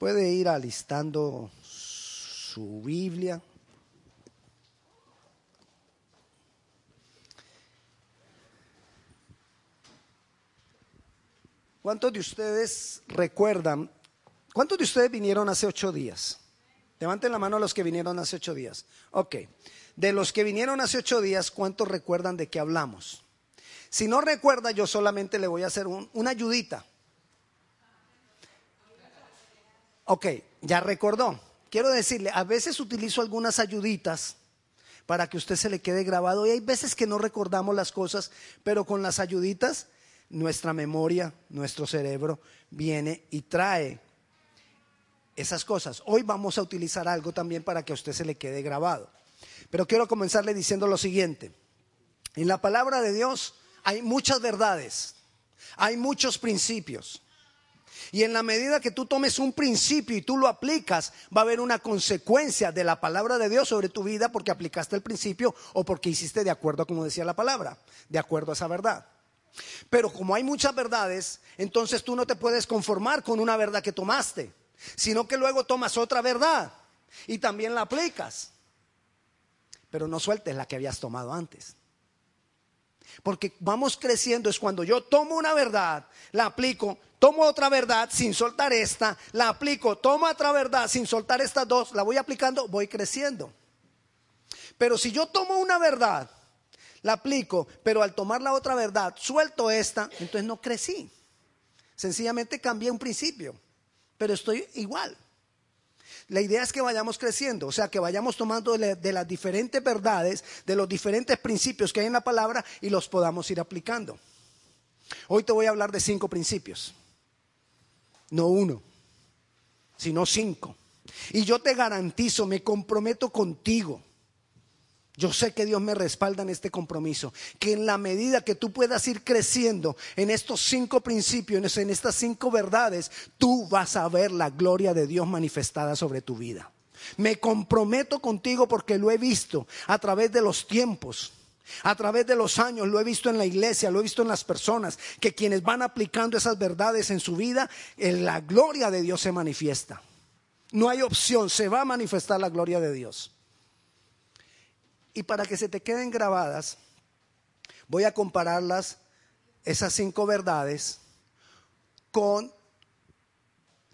Puede ir alistando su Biblia. ¿Cuántos de ustedes recuerdan? ¿Cuántos de ustedes vinieron hace ocho días? Levanten la mano a los que vinieron hace ocho días. Ok. De los que vinieron hace ocho días, ¿cuántos recuerdan de qué hablamos? Si no recuerda, yo solamente le voy a hacer una ayudita. Ok, ya recordó. Quiero decirle, a veces utilizo algunas ayuditas para que usted se le quede grabado y hay veces que no recordamos las cosas, pero con las ayuditas nuestra memoria, nuestro cerebro viene y trae esas cosas. Hoy vamos a utilizar algo también para que a usted se le quede grabado. Pero quiero comenzarle diciendo lo siguiente. En la palabra de Dios hay muchas verdades, hay muchos principios. Y en la medida que tú tomes un principio y tú lo aplicas, va a haber una consecuencia de la palabra de Dios sobre tu vida porque aplicaste el principio o porque hiciste de acuerdo a como decía la palabra, de acuerdo a esa verdad. Pero como hay muchas verdades, entonces tú no te puedes conformar con una verdad que tomaste, sino que luego tomas otra verdad y también la aplicas. Pero no sueltes la que habías tomado antes. Porque vamos creciendo es cuando yo tomo una verdad, la aplico, tomo otra verdad sin soltar esta, la aplico, tomo otra verdad sin soltar estas dos, la voy aplicando, voy creciendo. Pero si yo tomo una verdad la aplico, pero al tomar la otra verdad, suelto esta, entonces no crecí. Sencillamente cambié un principio, pero estoy igual. La idea es que vayamos creciendo, o sea, que vayamos tomando de, las diferentes verdades, de los diferentes principios que hay en la palabra y los podamos ir aplicando. Hoy te voy a hablar de cinco principios, no uno, sino cinco. Y yo te garantizo, me comprometo contigo yo sé que Dios me respalda en este compromiso, que en la medida que tú puedas ir creciendo en estos cinco principios, en estas cinco verdades, tú vas a ver la gloria de Dios manifestada sobre tu vida. Me comprometo contigo porque lo he visto a través de los tiempos. A través de los años lo he visto en la iglesia, lo he visto en las personas, que quienes van aplicando esas verdades en su vida, en la gloria de Dios se manifiesta. No hay opción, se va a manifestar la gloria de Dios. Y para que se te queden grabadas, voy a compararlas, esas cinco verdades, con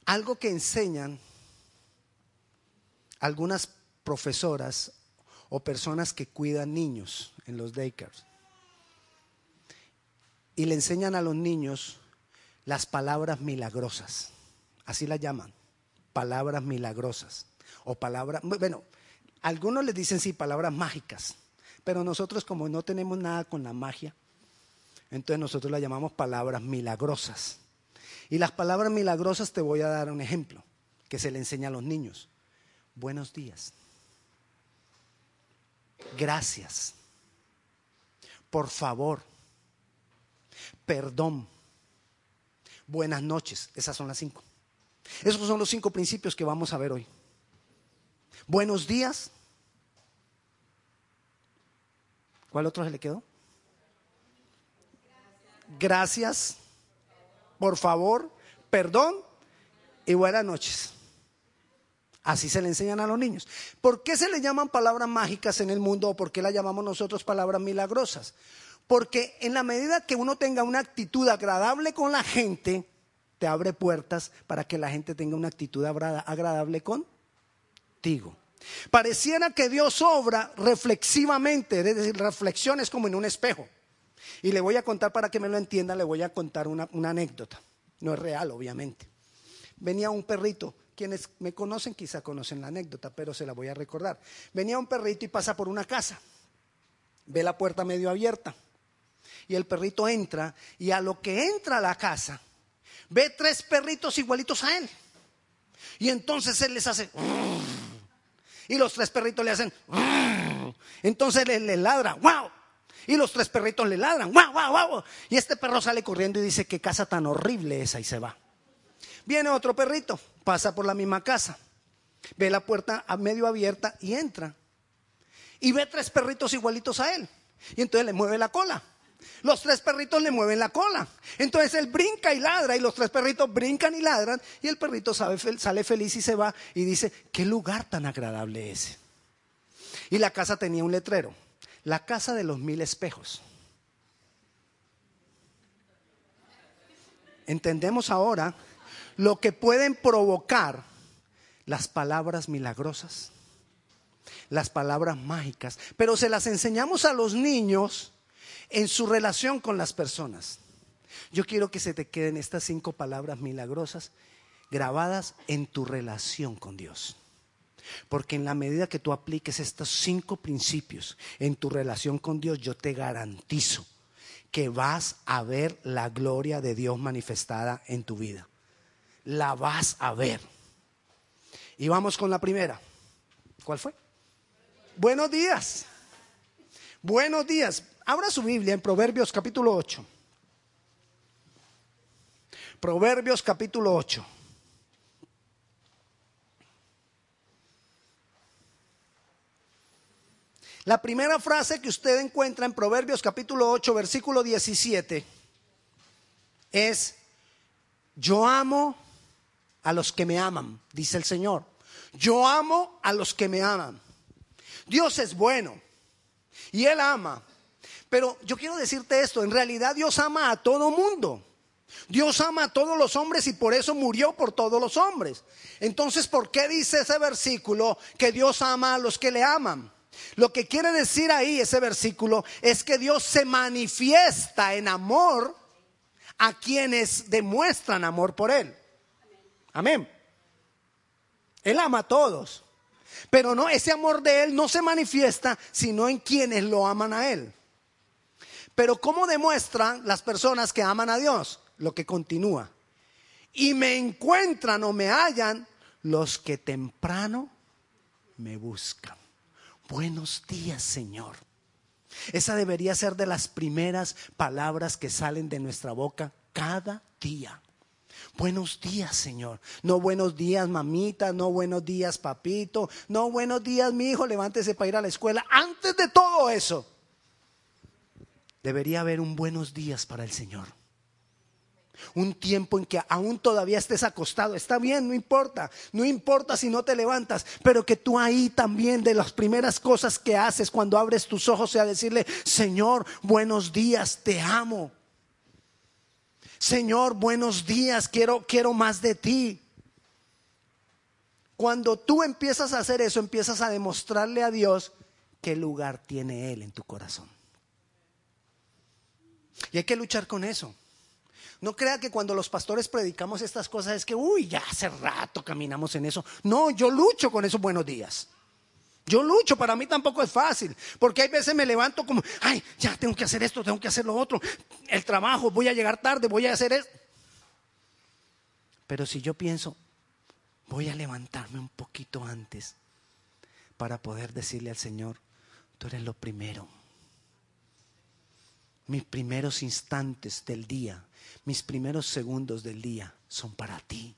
algo que enseñan algunas profesoras o personas que cuidan niños en los daycares. Y le enseñan a los niños las palabras milagrosas. Así las llaman, palabras milagrosas. O palabras, bueno, algunos les dicen sí palabras mágicas, pero nosotros como no tenemos nada con la magia, entonces nosotros las llamamos palabras milagrosas. Y las palabras milagrosas te voy a dar un ejemplo que se le enseña a los niños. Buenos días. Gracias. Por favor. Perdón. Buenas noches. Esas son las cinco. Esos son los cinco principios que vamos a ver hoy. Buenos días. ¿Cuál otro se le quedó? Gracias. Por favor. Perdón. Y buenas noches. Así se le enseñan a los niños. ¿Por qué se le llaman palabras mágicas en el mundo o por qué las llamamos nosotros palabras milagrosas? Porque en la medida que uno tenga una actitud agradable con la gente, te abre puertas para que la gente tenga una actitud agradable con Pareciera que Dios obra reflexivamente, es decir, reflexiones como en un espejo. Y le voy a contar para que me lo entienda, le voy a contar una, una anécdota. No es real, obviamente. Venía un perrito, quienes me conocen quizá conocen la anécdota, pero se la voy a recordar. Venía un perrito y pasa por una casa, ve la puerta medio abierta y el perrito entra y a lo que entra a la casa ve tres perritos igualitos a él. Y entonces él les hace... Y los tres perritos le hacen. Entonces le, ladra, wow. Y los tres perritos le ladran, wow, wow, wow. Y este perro sale corriendo y dice, qué casa tan horrible esa y se va. Viene otro perrito, pasa por la misma casa, ve la puerta a medio abierta y entra. Y ve tres perritos igualitos a él. Y entonces le mueve la cola. Los tres perritos le mueven la cola. Entonces él brinca y ladra y los tres perritos brincan y ladran y el perrito sale feliz y se va y dice, qué lugar tan agradable ese. Y la casa tenía un letrero, la casa de los mil espejos. Entendemos ahora lo que pueden provocar las palabras milagrosas, las palabras mágicas, pero se las enseñamos a los niños en su relación con las personas. Yo quiero que se te queden estas cinco palabras milagrosas grabadas en tu relación con Dios. Porque en la medida que tú apliques estos cinco principios en tu relación con Dios, yo te garantizo que vas a ver la gloria de Dios manifestada en tu vida. La vas a ver. Y vamos con la primera. ¿Cuál fue? Buenos días. Buenos días. Abra su Biblia en Proverbios capítulo 8. Proverbios capítulo 8. La primera frase que usted encuentra en Proverbios capítulo 8, versículo 17, es, yo amo a los que me aman, dice el Señor. Yo amo a los que me aman. Dios es bueno y Él ama. Pero yo quiero decirte esto, en realidad Dios ama a todo mundo. Dios ama a todos los hombres y por eso murió por todos los hombres. Entonces, ¿por qué dice ese versículo que Dios ama a los que le aman? Lo que quiere decir ahí ese versículo es que Dios se manifiesta en amor a quienes demuestran amor por Él. Amén. Él ama a todos. Pero no, ese amor de Él no se manifiesta sino en quienes lo aman a Él. Pero ¿cómo demuestran las personas que aman a Dios? Lo que continúa. Y me encuentran o me hallan los que temprano me buscan. Buenos días, Señor. Esa debería ser de las primeras palabras que salen de nuestra boca cada día. Buenos días, Señor. No buenos días, mamita. No buenos días, papito. No buenos días, mi hijo. Levántese para ir a la escuela. Antes de todo eso, debería haber un buenos días para el Señor. Un tiempo en que aún todavía estés acostado. Está bien, no importa. No importa si no te levantas. Pero que tú ahí también de las primeras cosas que haces cuando abres tus ojos sea decirle, Señor, buenos días, te amo. Señor, buenos días, quiero, quiero más de ti. Cuando tú empiezas a hacer eso, empiezas a demostrarle a Dios qué lugar tiene Él en tu corazón. Y hay que luchar con eso. No crea que cuando los pastores predicamos estas cosas es que, uy, ya hace rato caminamos en eso. No, yo lucho con esos buenos días. Yo lucho, para mí tampoco es fácil, porque hay veces me levanto como, ay, ya tengo que hacer esto, tengo que hacer lo otro, el trabajo, voy a llegar tarde, voy a hacer esto. Pero si yo pienso, voy a levantarme un poquito antes para poder decirle al Señor, tú eres lo primero. Mis primeros instantes del día mis primeros segundos del día son para ti.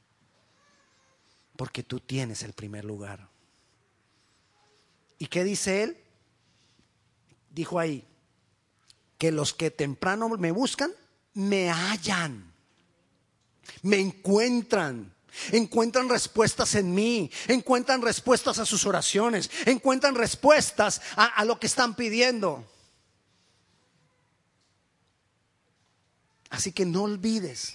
Porque tú tienes el primer lugar. ¿Y qué dice él? Dijo ahí, que los que temprano me buscan, me hallan, me encuentran. Encuentran respuestas en mí, encuentran respuestas a sus oraciones, encuentran respuestas a, a lo que están pidiendo. Así que no olvides,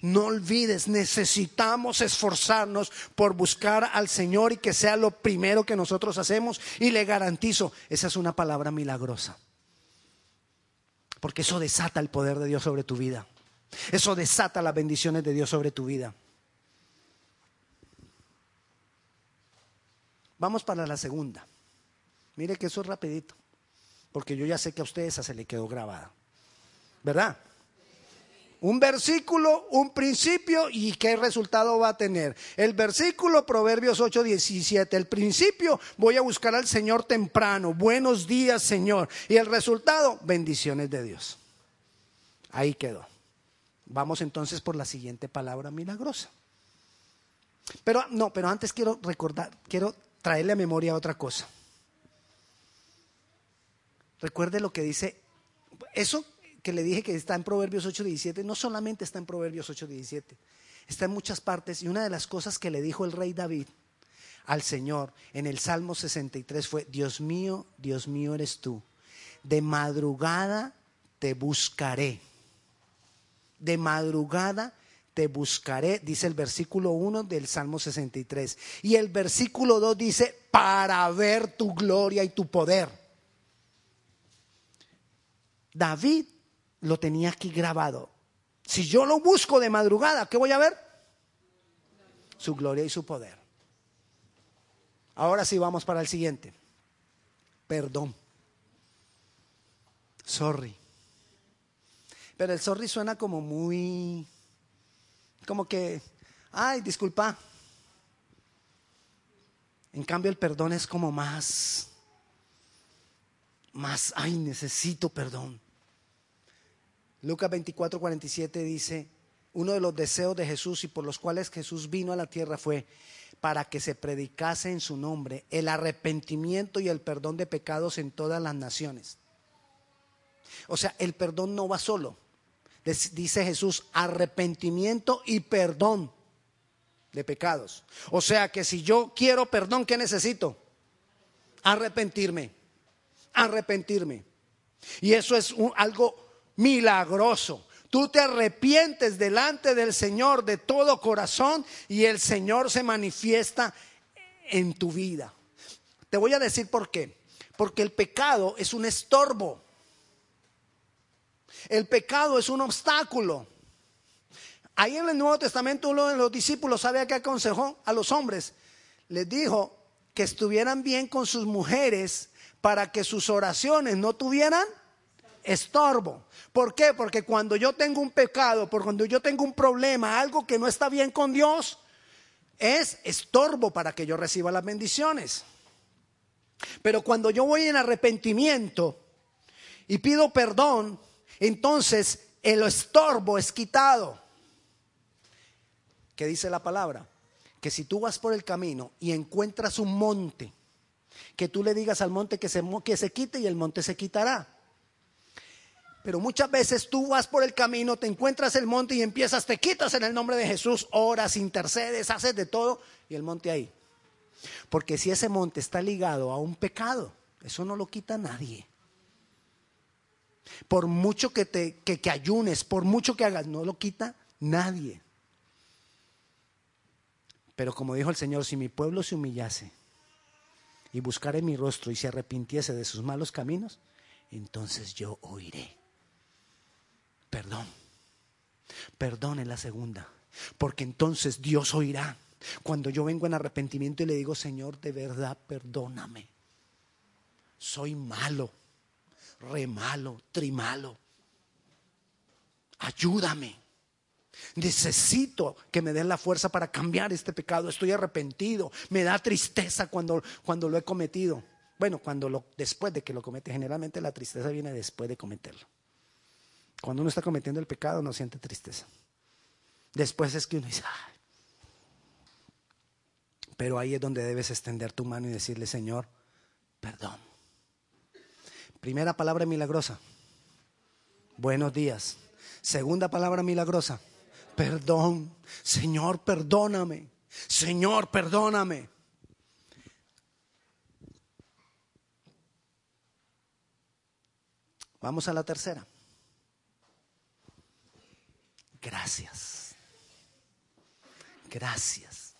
no olvides, necesitamos esforzarnos por buscar al Señor y que sea lo primero que nosotros hacemos. Y le garantizo, esa es una palabra milagrosa. Porque eso desata el poder de Dios sobre tu vida. Eso desata las bendiciones de Dios sobre tu vida. Vamos para la segunda. Mire que eso es rapidito. Porque yo ya sé que a ustedes se le quedó grabada. ¿Verdad? Un versículo, un principio y qué resultado va a tener. El versículo Proverbios 8, 17. El principio voy a buscar al Señor temprano. Buenos días Señor. Y el resultado, bendiciones de Dios. Ahí quedó. Vamos entonces por la siguiente palabra milagrosa. Pero no, pero antes quiero recordar, quiero traerle a memoria otra cosa. Recuerde lo que dice, eso que le dije que está en Proverbios 8:17, no solamente está en Proverbios 8:17, está en muchas partes. Y una de las cosas que le dijo el rey David al Señor en el Salmo 63 fue, Dios mío, Dios mío eres tú. De madrugada te buscaré. De madrugada te buscaré, dice el versículo 1 del Salmo 63. Y el versículo 2 dice, para ver tu gloria y tu poder. David lo tenía aquí grabado. Si yo lo busco de madrugada, ¿qué voy a ver? Su gloria y su poder. Ahora sí vamos para el siguiente. Perdón. Sorry. Pero el sorry suena como muy, como que, ay, disculpa. En cambio el perdón es como más, más, ay, necesito perdón. Lucas 24, 47 dice, uno de los deseos de Jesús y por los cuales Jesús vino a la tierra fue para que se predicase en su nombre el arrepentimiento y el perdón de pecados en todas las naciones. O sea, el perdón no va solo. Dice Jesús, arrepentimiento y perdón de pecados. O sea que si yo quiero perdón, ¿qué necesito? Arrepentirme. Arrepentirme. Y eso es algo milagroso. Tú te arrepientes delante del Señor de todo corazón y el Señor se manifiesta en tu vida. Te voy a decir por qué. Porque el pecado es un estorbo. El pecado es un obstáculo. Ahí en el Nuevo Testamento uno de los discípulos, ¿sabe qué aconsejó a los hombres? Les dijo que estuvieran bien con sus mujeres para que sus oraciones no tuvieran estorbo. ¿Por qué? Porque cuando yo tengo un pecado, por cuando yo tengo un problema, algo que no está bien con Dios, es estorbo para que yo reciba las bendiciones. Pero cuando yo voy en arrepentimiento y pido perdón, entonces el estorbo es quitado. ¿Qué dice la palabra? Que si tú vas por el camino y encuentras un monte, que tú le digas al monte que se, que se quite y el monte se quitará. Pero muchas veces tú vas por el camino, te encuentras el monte y empiezas, te quitas en el nombre de Jesús, oras, intercedes, haces de todo y el monte ahí. Porque si ese monte está ligado a un pecado, eso no lo quita nadie. Por mucho que te que, ayunes, por mucho que hagas, no lo quita nadie. Pero como dijo el Señor, si mi pueblo se humillase y buscare mi rostro y se arrepintiese de sus malos caminos, entonces yo oiré perdón. Perdón en la segunda. Porque entonces Dios oirá. Cuando yo vengo en arrepentimiento y le digo, Señor, de verdad, perdóname. Soy malo, re malo, trimalo. Ayúdame. Necesito que me den la fuerza para cambiar este pecado. Estoy arrepentido. Me da tristeza cuando, cuando lo he cometido. Bueno, cuando después de que lo comete, generalmente la tristeza viene después de cometerlo. Cuando uno está cometiendo el pecado no siente tristeza. Después es que uno dice, pero ahí es donde debes extender tu mano y decirle, Señor, perdón. Primera palabra milagrosa, buenos días. Segunda palabra milagrosa, perdón. Señor, perdóname. Señor, perdóname. Vamos a la tercera gracias. Gracias.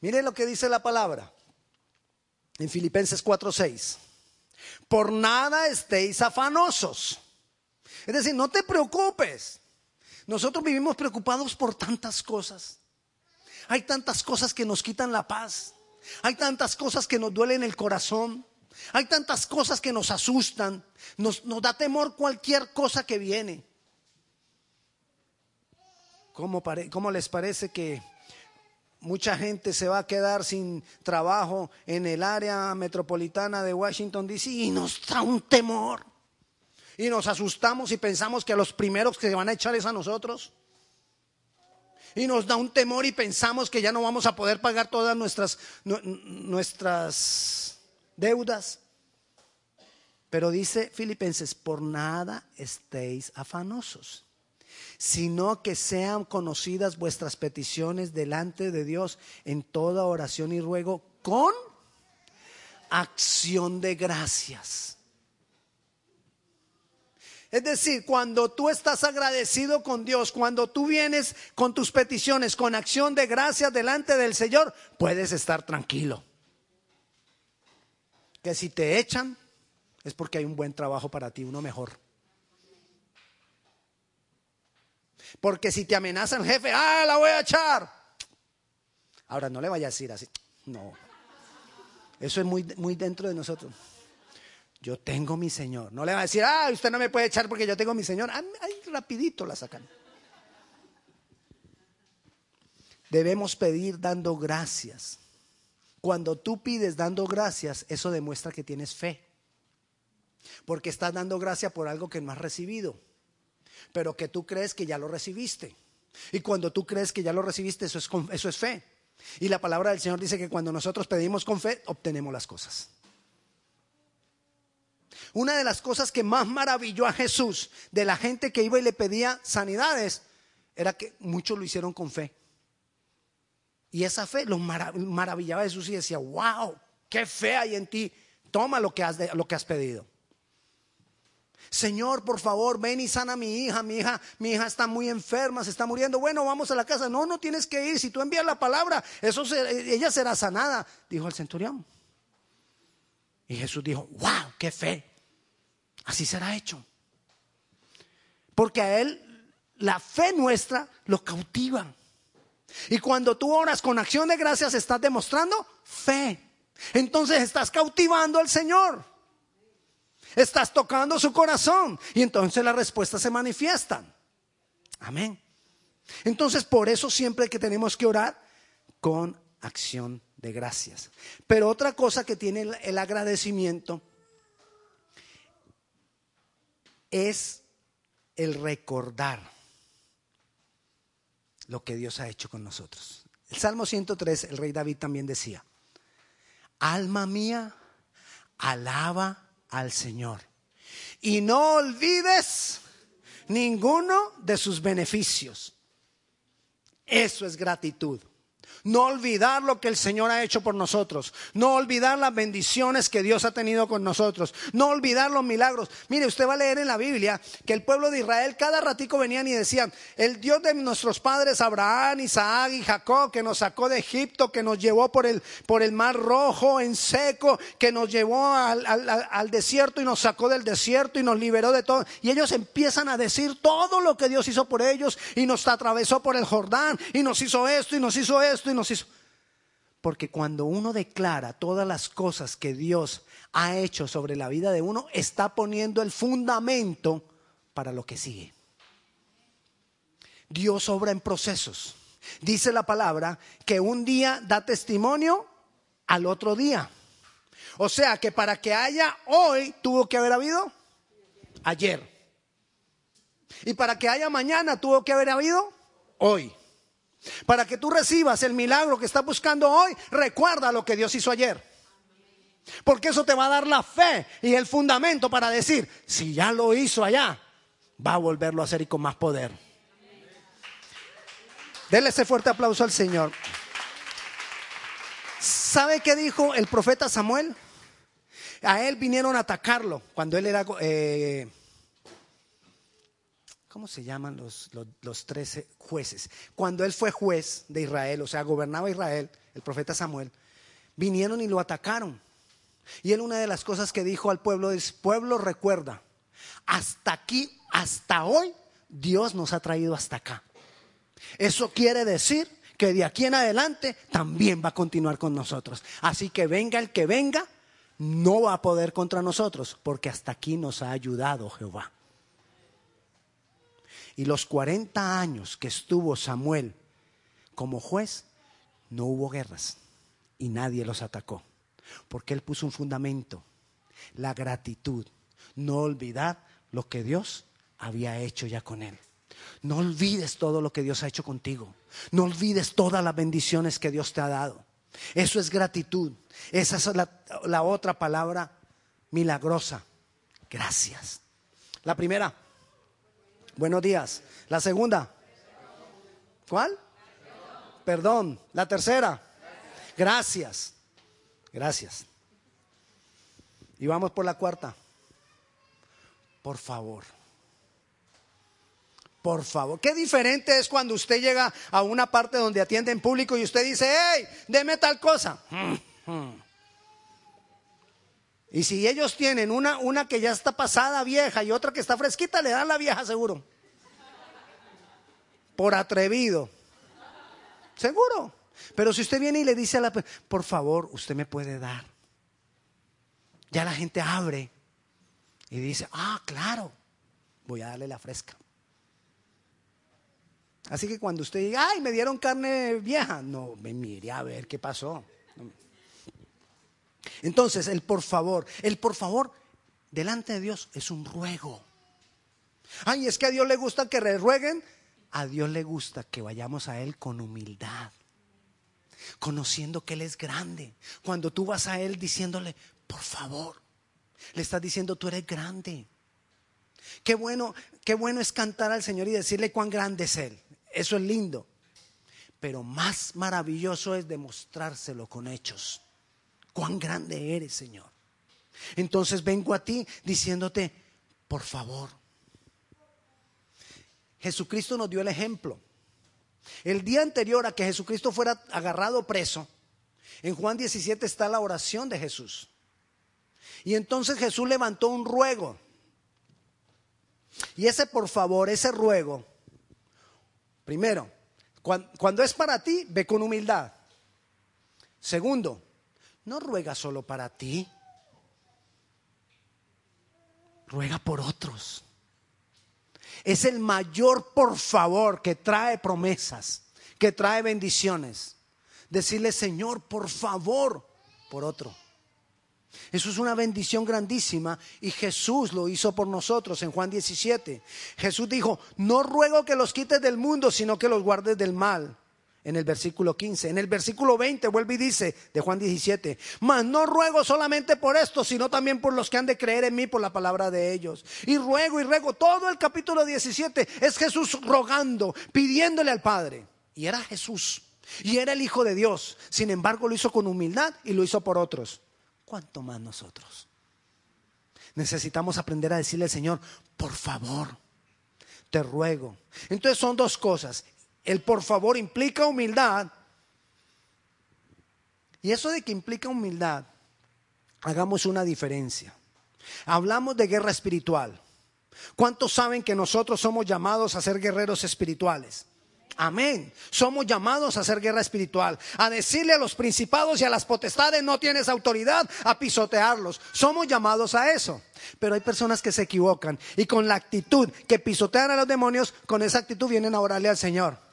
Mire lo que dice la palabra en Filipenses 4:6. Por nada estéis afanosos. Es decir, no te preocupes. Nosotros vivimos preocupados por tantas cosas. Hay tantas cosas que nos quitan la paz. Hay tantas cosas que nos duelen el corazón. Hay tantas cosas que nos asustan. Nos, nos da temor cualquier cosa que viene. ¿Cómo, les parece que mucha gente se va a quedar sin trabajo en el área metropolitana de Washington, D.C. y nos da un temor? Y nos asustamos y pensamos que a los primeros que se van a echar es a nosotros. Y nos da un temor y pensamos que ya no vamos a poder pagar todas nuestras, nuestras deudas. Pero dice Filipenses, por nada estéis afanosos, sino que sean conocidas vuestras peticiones delante de Dios en toda oración y ruego con acción de gracias. Es decir, cuando tú estás agradecido con Dios, cuando tú vienes con tus peticiones con acción de gracias delante del Señor, puedes estar tranquilo. Que si te echan, es porque hay un buen trabajo para ti, uno mejor. Porque si te amenaza el jefe, ah, la voy a echar. Ahora no le vaya a decir así, no. Eso es muy, muy dentro de nosotros. Yo tengo mi Señor. No le va a decir, ah, usted no me puede echar porque yo tengo mi Señor. Ahí rapidito la sacan. Debemos pedir dando gracias. Cuando tú pides dando gracias, eso demuestra que tienes fe. Porque estás dando gracia por algo que no has recibido, pero que tú crees que ya lo recibiste. Y cuando tú crees que ya lo recibiste, eso es, eso es fe. Y la palabra del Señor dice que cuando nosotros pedimos con fe, obtenemos las cosas. Una de las cosas que más maravilló a Jesús de la gente que iba y le pedía sanidades era que muchos lo hicieron con fe. Y esa fe lo maravillaba a Jesús y decía, wow, qué fe hay en ti. Toma lo que has, lo que has pedido. Señor, por favor, ven y sana a mi hija. Mi hija, mi hija está muy enferma, se está muriendo. Bueno, vamos a la casa. No, no tienes que ir. Si tú envías la palabra, eso ella será sanada, dijo el centurión. Y Jesús dijo, wow, qué fe. Así será hecho. Porque a él la fe nuestra lo cautiva. Y cuando tú oras con acción de gracias, estás demostrando fe. Entonces estás cautivando al Señor. Estás tocando su corazón y entonces las respuestas se manifiestan. Amén. Entonces por eso siempre que tenemos que orar con acción de gracias. Pero otra cosa que tiene el agradecimiento es el recordar lo que Dios ha hecho con nosotros. El Salmo 103, el rey David también decía, alma mía, alaba al Señor. Y no olvides ninguno de sus beneficios. Eso es gratitud. No olvidar lo que el Señor ha hecho por nosotros. No olvidar las bendiciones que Dios ha tenido con nosotros. No olvidar los milagros. Mire, usted va a leer en la Biblia que el pueblo de Israel cada ratico venían y decían, el Dios de nuestros padres Abraham, Isaac y Jacob, que nos sacó de Egipto, que nos llevó por el, por el mar rojo en seco, que nos llevó al, al desierto y nos sacó del desierto y nos liberó de todo. Y ellos empiezan a decir todo lo que Dios hizo por ellos y nos atravesó por el Jordán y nos hizo esto y nos hizo esto nos hizo. Porque cuando uno declara todas las cosas que Dios ha hecho sobre la vida de uno, está poniendo el fundamento para lo que sigue. Dios obra en procesos. Dice la palabra que un día da testimonio al otro día. O sea que para que haya hoy tuvo que haber habido ayer. Y para que haya mañana tuvo que haber habido hoy. Para que tú recibas el milagro que estás buscando hoy, recuerda lo que Dios hizo ayer. Porque eso te va a dar la fe y el fundamento para decir, si ya lo hizo allá, va a volverlo a hacer y con más poder. Dele ese fuerte aplauso al Señor. ¿Sabe qué dijo el profeta Samuel? A él vinieron a atacarlo cuando él era eh, ¿cómo se llaman los, los, trece jueces? Cuando él fue juez de Israel, o sea, gobernaba Israel, el profeta Samuel, vinieron y lo atacaron. Y él una de las cosas que dijo al pueblo es, pueblo recuerda, hasta aquí, hasta hoy, Dios nos ha traído hasta acá. Eso quiere decir que de aquí en adelante también va a continuar con nosotros. Así que venga el que venga, no va a poder contra nosotros, porque hasta aquí nos ha ayudado Jehová. Y los 40 años que estuvo Samuel como juez, no hubo guerras y nadie los atacó. Porque él puso un fundamento, la gratitud, no olvidar lo que Dios había hecho ya con él. No olvides todo lo que Dios ha hecho contigo. No olvides todas las bendiciones que Dios te ha dado. Eso es gratitud. Esa es la, la otra palabra milagrosa. gracias. La primera, buenos días. La segunda, ¿cuál? Perdón. La tercera, gracias. Gracias. Y vamos por la cuarta. Por favor. Por favor. Qué diferente es cuando usted llega a una parte donde atiende en público y usted dice, hey, deme tal cosa. Y si ellos tienen una, una que ya está pasada vieja y otra que está fresquita, le dan la vieja seguro. Por atrevido. Seguro. Pero si usted viene y le dice a la por favor, usted me puede dar. Ya la gente abre y dice, ah, claro, voy a darle la fresca. Así que cuando usted diga, ay, me dieron carne vieja, no, me mire a ver qué pasó. Entonces, el por favor, el por favor delante de Dios es un ruego. Ay, es que a Dios le gusta que le rueguen. A Dios le gusta que vayamos a Él con humildad, conociendo que Él es grande. Cuando tú vas a Él diciéndole, por favor, le estás diciendo, tú eres grande. Qué bueno, qué bueno es cantar al Señor y decirle cuán grande es Él. Eso es lindo. Pero más maravilloso es demostrárselo con hechos cuán grande eres, Señor. Entonces vengo a ti diciéndote, por favor. Jesucristo nos dio el ejemplo. El día anterior a que Jesucristo fuera agarrado preso, en Juan 17 está la oración de Jesús. Y entonces Jesús levantó un ruego. Y ese por favor, ese ruego, primero, cuando, es para ti, ve con humildad. Segundo, no ruega solo para ti, ruega por otros. Es el mayor por favor que trae promesas, que trae bendiciones. Decirle, Señor, por favor, por otro. Eso es una bendición grandísima y Jesús lo hizo por nosotros en Juan 17. Jesús dijo, no ruego que los quites del mundo, sino que los guardes del mal en el versículo 15. En el versículo 20 vuelve y dice de Juan 17, mas no ruego solamente por esto, sino también por los que han de creer en mí por la palabra de ellos. Y ruego y ruego, todo el capítulo 17 es Jesús rogando, pidiéndole al Padre. Y era Jesús, y era el Hijo de Dios. Sin embargo, lo hizo con humildad y lo hizo por otros. ¿Cuánto más nosotros? Necesitamos aprender a decirle al Señor, por favor, te ruego. Entonces son dos cosas. El por favor implica humildad. Y eso de que implica humildad, hagamos una diferencia. Hablamos de guerra espiritual. ¿Cuántos saben que nosotros somos llamados a ser guerreros espirituales? Amén. Somos llamados a hacer guerra espiritual, a decirle a los principados y a las potestades no tienes autoridad, a pisotearlos. Somos llamados a eso. Pero hay personas que se equivocan y con la actitud que pisotean a los demonios, con esa actitud vienen a orarle al Señor.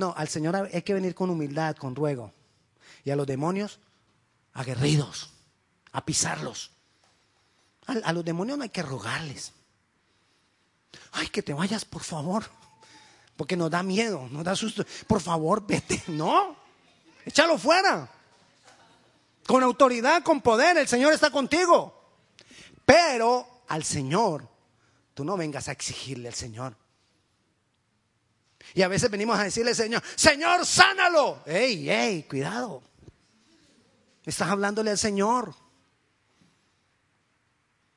No, al Señor hay que venir con humildad, con ruego. Y a los demonios, aguerridos, a pisarlos. A, los demonios no hay que rogarles. Ay, que te vayas, por favor. Porque nos da miedo, nos da susto. Por favor, vete. No, échalo fuera. Con autoridad, con poder, el Señor está contigo. Pero al Señor, tú no vengas a exigirle al Señor. Y a veces venimos a decirle, Señor, Señor, sánalo. Ey, ey, cuidado. Estás hablándole al Señor.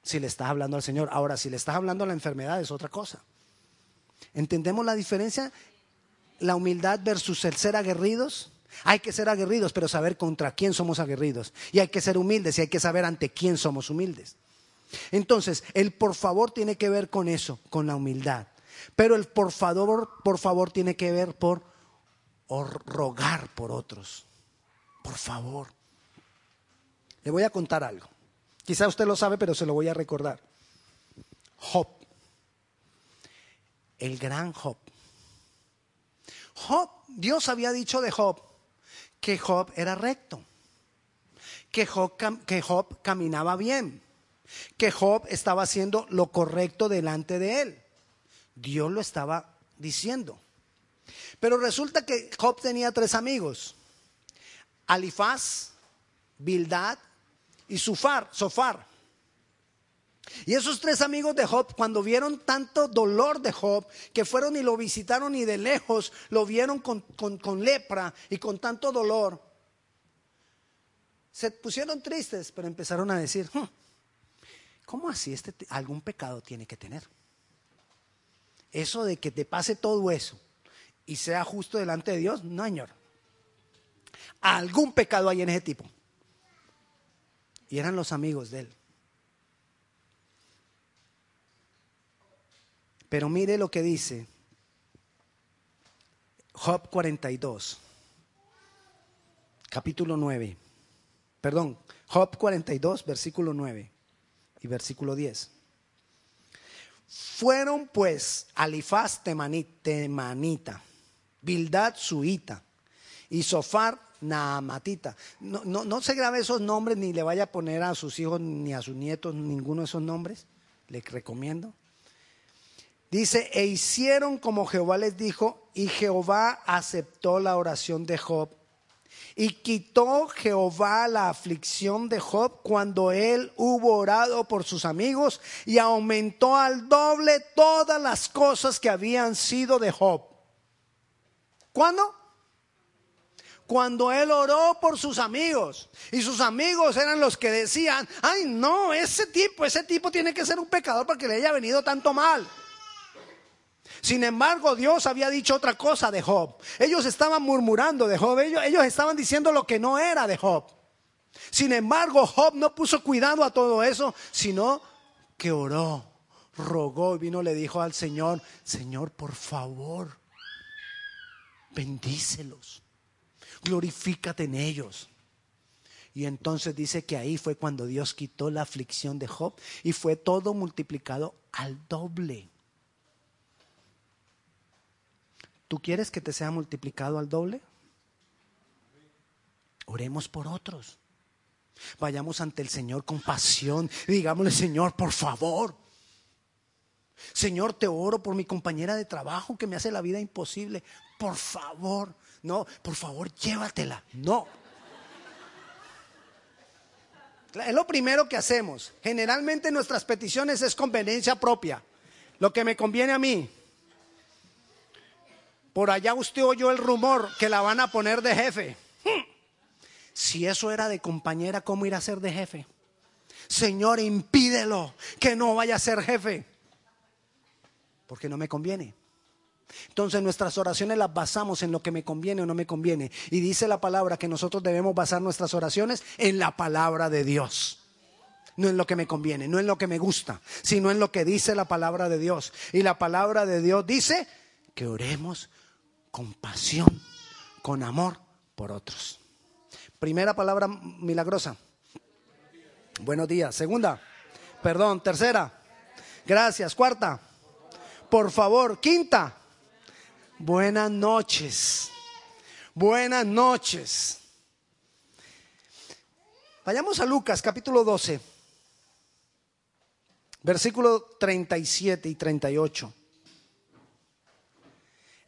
Si le estás hablando al Señor. Ahora, si le estás hablando a la enfermedad es otra cosa. ¿Entendemos la diferencia? La humildad versus el ser aguerridos. Hay que ser aguerridos, pero saber contra quién somos aguerridos. Y hay que ser humildes y hay que saber ante quién somos humildes. Entonces, el por favor tiene que ver con eso, con la humildad. Pero el por favor, por favor tiene que ver por rogar por otros. Por favor. Le voy a contar algo. Quizá usted lo sabe, pero se lo voy a recordar. Job. El gran Job. Job, Dios había dicho de Job que Job era recto, que Job, que Job caminaba bien, que Job estaba haciendo lo correcto delante de él. Dios lo estaba diciendo. Pero resulta que Job tenía tres amigos. Alifaz, Bildad y Sufar, Sofar. Y esos tres amigos de Job, cuando vieron tanto dolor de Job, que fueron y lo visitaron y de lejos lo vieron con, lepra y con tanto dolor, se pusieron tristes, pero empezaron a decir, ¿cómo así este algún pecado tiene que tener? Eso de que te pase todo eso y sea justo delante de Dios, no, señor. Algún pecado hay en ese tipo. Y eran los amigos de él. Pero mire lo que dice Job 42, capítulo 9. Perdón, Job 42, versículo 9 y versículo 10. Fueron pues Alifaz temanita, Bildad suita y Sofar naamatita. No, no, no se grabe esos nombres ni le vaya a poner a sus hijos ni a sus nietos ninguno de esos nombres. Le recomiendo. Dice, e hicieron como Jehová les dijo, y Jehová aceptó la oración de Job. Y quitó Jehová la aflicción de Job cuando él hubo orado por sus amigos y aumentó al doble todas las cosas que habían sido de Job. ¿Cuándo? Cuando él oró por sus amigos y sus amigos eran los que decían, ay no, ese tipo, ese tipo tiene que ser un pecador porque le haya venido tanto mal. Sin embargo, Dios había dicho otra cosa de Job. Ellos estaban murmurando de Job. Ellos, estaban diciendo lo que no era de Job. Sin embargo, Job no puso cuidado a todo eso, sino que oró, rogó y vino le dijo al Señor, Señor, por favor, bendícelos, glorifícate en ellos. Y entonces dice que ahí fue cuando Dios quitó la aflicción de Job y fue todo multiplicado al doble. ¿Tú quieres que te sea multiplicado al doble? Oremos por otros. Vayamos ante el Señor con pasión. Digámosle, Señor, por favor. Señor, te oro por mi compañera de trabajo que me hace la vida imposible. Por favor. No, por favor, llévatela. No. Es lo primero que hacemos. Generalmente nuestras peticiones es conveniencia propia. Lo que me conviene a mí. Por allá usted oyó el rumor que la van a poner de jefe. Si eso era de compañera, ¿cómo ir a ser de jefe? Señor, impídelo que no vaya a ser jefe. Porque no me conviene. Entonces nuestras oraciones las basamos en lo que me conviene o no me conviene. Y dice la palabra que nosotros debemos basar nuestras oraciones en la palabra de Dios. No en lo que me conviene, no en lo que me gusta, sino en lo que dice la palabra de Dios. Y la palabra de Dios dice que oremos con pasión, con amor por otros. Primera palabra milagrosa. Buenos días. Segunda. Perdón. Tercera. Gracias. Cuarta. Por favor. Quinta. Buenas noches. Buenas noches. Vayamos a Lucas capítulo 12. Versículo 37 y 38.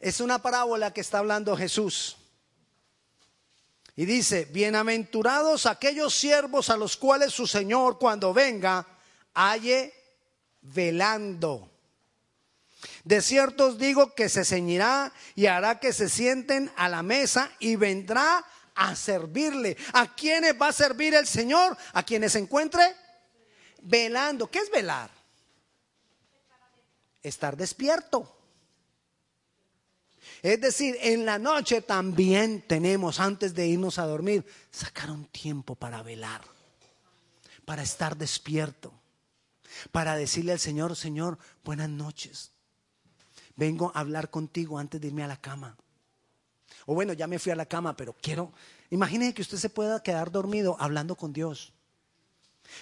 Es una parábola que está hablando Jesús. Y dice, bienaventurados aquellos siervos a los cuales su Señor cuando venga halle velando. De cierto os digo que se ceñirá y hará que se sienten a la mesa y vendrá a servirle. ¿A quiénes va a servir el Señor? A quienes se encuentre velando. ¿Qué es velar? Estar despierto. Es decir, en la noche también tenemos, antes de irnos a dormir, sacar un tiempo para velar, para estar despierto, para decirle al Señor, Señor, buenas noches. Vengo a hablar contigo antes de irme a la cama. O bueno, ya me fui a la cama, pero quiero, imagine que usted se pueda quedar dormido hablando con Dios.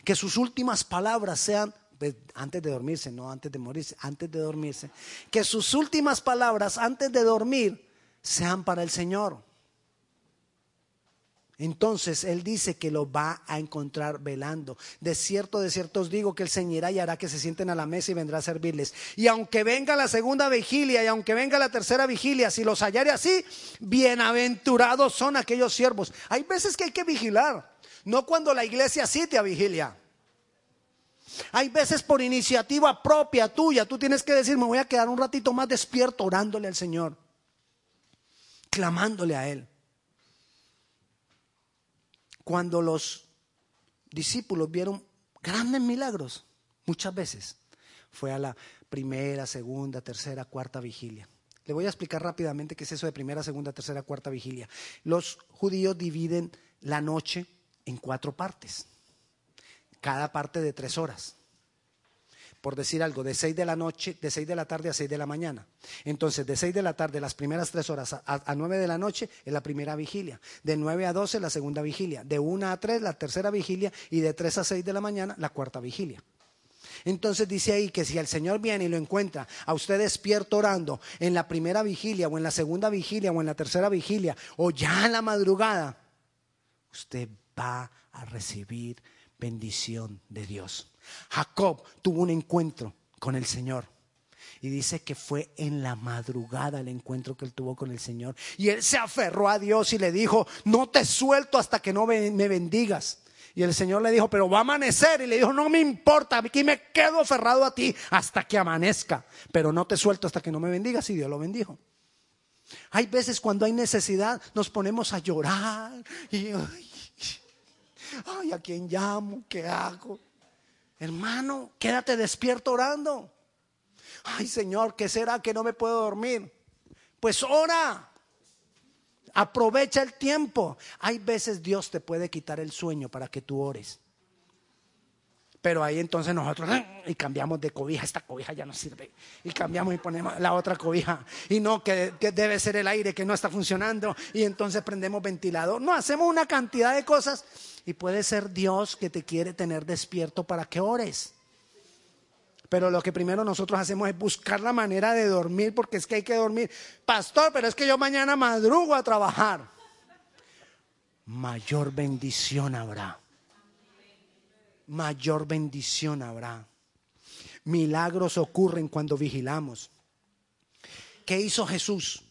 Que sus últimas palabras sean, antes de dormirse, no antes de morirse, antes de dormirse, que sus últimas palabras antes de dormir sean para el Señor. Entonces Él dice que lo va a encontrar velando. De cierto, de cierto os digo que Él ceñirá y hará que se sienten a la mesa y vendrá a servirles. Y aunque venga la segunda vigilia y aunque venga la tercera vigilia, si los hallare así, bienaventurados son aquellos siervos. Hay veces que hay que vigilar, no cuando la iglesia sí te vigilia. Hay veces por iniciativa propia tuya, tú tienes que decir, me voy a quedar un ratito más despierto orándole al Señor, clamándole a Él. Cuando los discípulos vieron grandes milagros, muchas veces, fue a la primera, segunda, tercera, cuarta vigilia. Le voy a explicar rápidamente qué es eso de primera, segunda, tercera, cuarta vigilia. Los judíos dividen la noche en cuatro partes, cada parte de tres horas. Por decir algo, de seis de la noche, de seis de la tarde a seis de la mañana. Entonces, de seis de la tarde, las primeras tres horas, a, nueve de la noche es la primera vigilia. De nueve a doce, la segunda vigilia. De una a tres, la tercera vigilia. Y de tres a seis de la mañana, la cuarta vigilia. Entonces dice ahí que si el Señor viene y lo encuentra a usted despierto orando en la primera vigilia o en la segunda vigilia o en la tercera vigilia o ya en la madrugada, usted va a recibir bendición de Dios. Jacob tuvo un encuentro con el Señor. Y dice que fue en la madrugada el encuentro que él tuvo con el Señor. Y él se aferró a Dios y le dijo, no te suelto hasta que no me bendigas. Y el Señor le dijo, pero va a amanecer. Y le dijo, no me importa, aquí me quedo aferrado a ti hasta que amanezca. Pero no te suelto hasta que no me bendigas. Y Dios lo bendijo. Hay veces cuando hay necesidad nos ponemos a llorar. Y, ay, ¿a quién llamo? ¿Qué hago? Hermano, quédate despierto orando. Ay, Señor, ¿qué será que no me puedo dormir? Pues ora. Aprovecha el tiempo. Hay veces Dios te puede quitar el sueño para que tú ores. Pero ahí entonces nosotros y cambiamos de cobija, esta cobija ya no sirve. Y cambiamos y ponemos la otra cobija. Y no, que, debe ser el aire que no está funcionando. Y entonces prendemos ventilador. No, hacemos una cantidad de cosas. Y puede ser Dios que te quiere tener despierto para que ores. Pero lo que primero nosotros hacemos es buscar la manera de dormir porque es que hay que dormir. Pastor, pero es que yo mañana madrugo a trabajar. Mayor bendición habrá. Mayor bendición habrá. Milagros ocurren cuando vigilamos. ¿Qué hizo Jesús?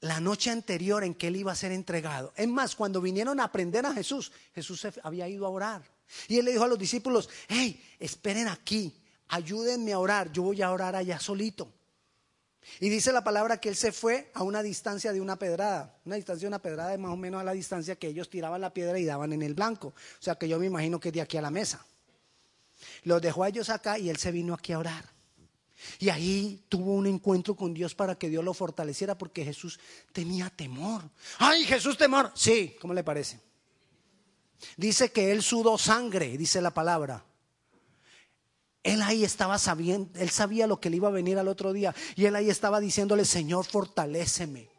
La noche anterior en que él iba a ser entregado. Es más, cuando vinieron a aprender a Jesús, Jesús había ido a orar. Y él le dijo a los discípulos, hey, esperen aquí ayúdenme a orar, yo voy a orar allá solito. Y dice la palabra que él se fue a una distancia de una pedrada. Una distancia de una pedrada es más o menos a la distancia que ellos tiraban la piedra y daban en el blanco. O sea que yo me imagino que de aquí a la mesa. Los dejó a ellos acá y él se vino aquí a orar. Y ahí tuvo un encuentro con Dios para que Dios lo fortaleciera porque Jesús tenía temor. ¡Ay, Jesús temor! Sí, ¿cómo le parece? Dice que él sudó sangre, dice la palabra. Él ahí estaba sabiendo, él sabía lo que le iba a venir al otro día. Y él ahí estaba diciéndole, Señor, fortaléceme.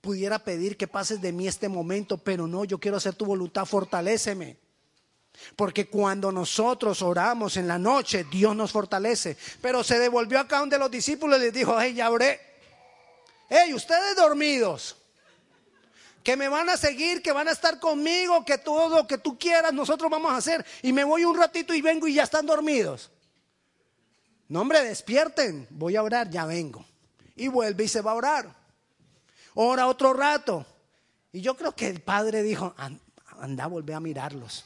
Pudiera pedir que pases de mí este momento, pero no, yo quiero hacer tu voluntad, fortaléceme. Porque cuando nosotros oramos en la noche, Dios nos fortalece. Pero se devolvió acá donde los discípulos y les dijo, hey, ya oré. Hey, ustedes dormidos, que me van a seguir, que van a estar conmigo, que todo lo que tú quieras nosotros vamos a hacer. Y me voy un ratito y vengo y ya están dormidos. No, hombre, despierten, voy a orar, ya vengo. Y vuelve y se va a orar. Ora otro rato. Y yo creo que el padre dijo, anda, volvé a mirarlos.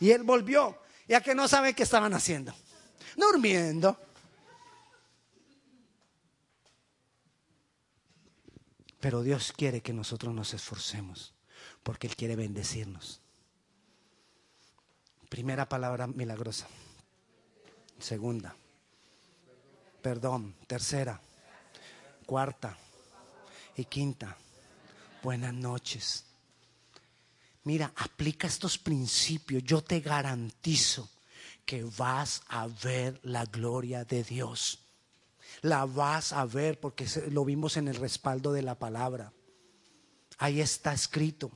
Y él volvió. Ya que no sabe qué estaban haciendo. Durmiendo. Pero Dios quiere que nosotros nos esforcemos porque Él quiere bendecirnos. Primera palabra milagrosa. Segunda. Perdón. Tercera. Cuarta. Y quinta. Buenas noches. Mira, aplica estos principios. Yo te garantizo que vas a ver la gloria de Dios la vas a ver porque lo vimos en el respaldo de la palabra. Ahí está escrito.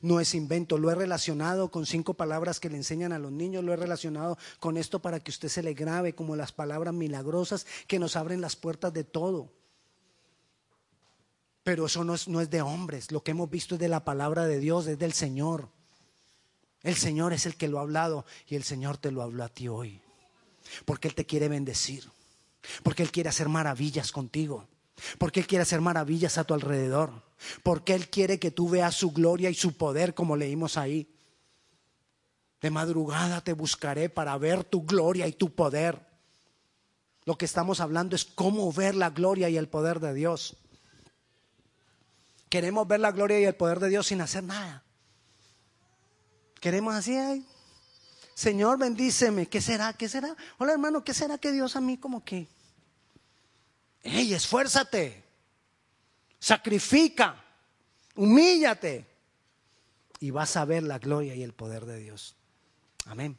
No es invento, lo he relacionado con cinco palabras que le enseñan a los niños, lo he relacionado con esto para que usted se le grabe como las palabras milagrosas que nos abren las puertas de todo. Pero eso no es, no es de hombres, lo que hemos visto es de la palabra de Dios, es del Señor. El Señor es el que lo ha hablado y el Señor te lo habló a ti hoy, porque Él te quiere bendecir. Porque Él quiere hacer maravillas contigo. Porque Él quiere hacer maravillas a tu alrededor. Porque Él quiere que tú veas su gloria y su poder como leímos ahí. De madrugada te buscaré para ver tu gloria y tu poder. Lo que estamos hablando es cómo ver la gloria y el poder de Dios. Queremos ver la gloria y el poder de Dios sin hacer nada. Queremos así, ay, Señor, bendíceme. ¿Qué será? ¿Qué será? Hola, hermano, ¿qué será que Dios a mí como que? Ey, esfuérzate. Sacrifica. Humíllate. Y vas a ver la gloria y el poder de Dios. Amén.